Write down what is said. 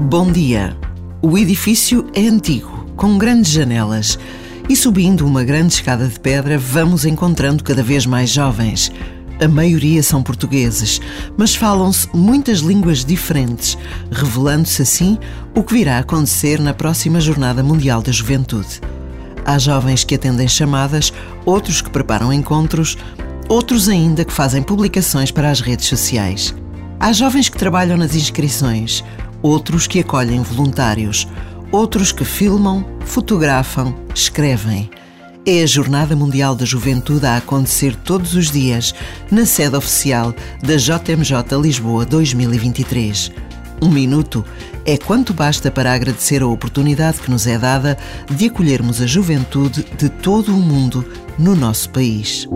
Bom dia. O edifício é antigo, com grandes janelas. E subindo uma grande escada de pedra, vamos encontrando cada vez mais jovens. A maioria são portugueses, mas falam-se muitas línguas diferentes, revelando-se assim o que virá a acontecer na próxima Jornada Mundial da Juventude. Há jovens que atendem chamadas, outros que preparam encontros, outros ainda que fazem publicações para as redes sociais. Há jovens que trabalham nas inscrições, outros que acolhem voluntários, outros que filmam, fotografam, escrevem. É a Jornada Mundial da Juventude a acontecer todos os dias na sede oficial da JMJ Lisboa 2023. Um minuto é quanto basta para agradecer a oportunidade que nos é dada de acolhermos a juventude de todo o mundo no nosso país.